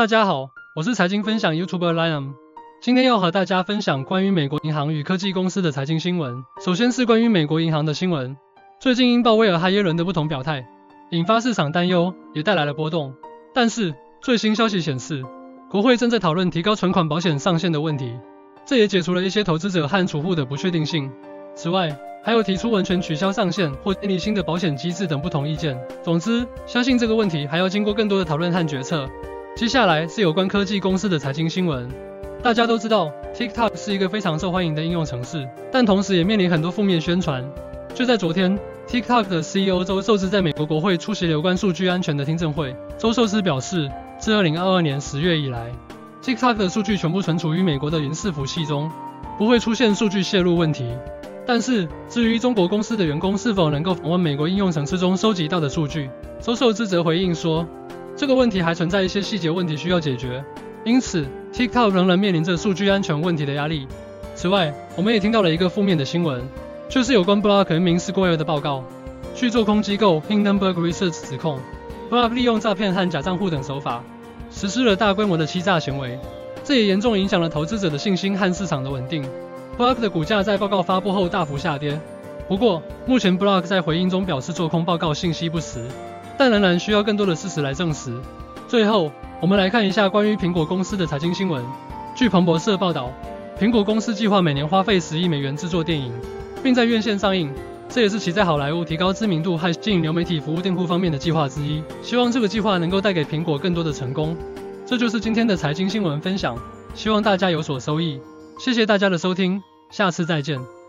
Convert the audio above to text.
大家好，我是财经分享 YouTuber Liam，今天要和大家分享关于美国银行与科技公司的财经新闻。首先是关于美国银行的新闻，最近因鲍威尔和耶伦的不同表态，引发市场担忧，也带来了波动。但是最新消息显示，国会正在讨论提高存款保险上限的问题，这也解除了一些投资者和储户的不确定性。此外，还有提出完全取消上限或建立新的保险机制等不同意见。总之，相信这个问题还要经过更多的讨论和决策。接下来是有关科技公司的财经新闻。大家都知道，TikTok 是一个非常受欢迎的应用程式，但同时也面临很多负面宣传。就在昨天，TikTok 的 CEO 周受之在美国国会出席有关数据安全的听证会。周受之表示，自2022年10月以来，TikTok 的数据全部存储于美国的云伺服器中，不会出现数据泄露问题。但是，至于中国公司的员工是否能够访问美国应用程式中收集到的数据，周受之则回应说，这个问题还存在一些细节问题需要解决，因此 TikTok 仍然面临着数据安全问题的压力。此外，我们也听到了一个负面的新闻，就是有关 Block 名 Square 的报告。据做空机构 Hindenburg Research 指控，Block 利用诈骗和假账户等手法，实施了大规模的欺诈行为，这也严重影响了投资者的信心和市场的稳定。Block 的股价在报告发布后大幅下跌。不过，目前 Block 在回应中表示做空报告信息不实，但仍然需要更多的事实来证实。最后，我们来看一下关于苹果公司的财经新闻。据彭博社报道，苹果公司计划每年花费十亿美元制作电影，并在院线上映，这也是其在好莱坞提高知名度和吸引流媒体服务店铺方面的计划之一。希望这个计划能够带给苹果更多的成功。这就是今天的财经新闻分享，希望大家有所收益。谢谢大家的收听。下次再见。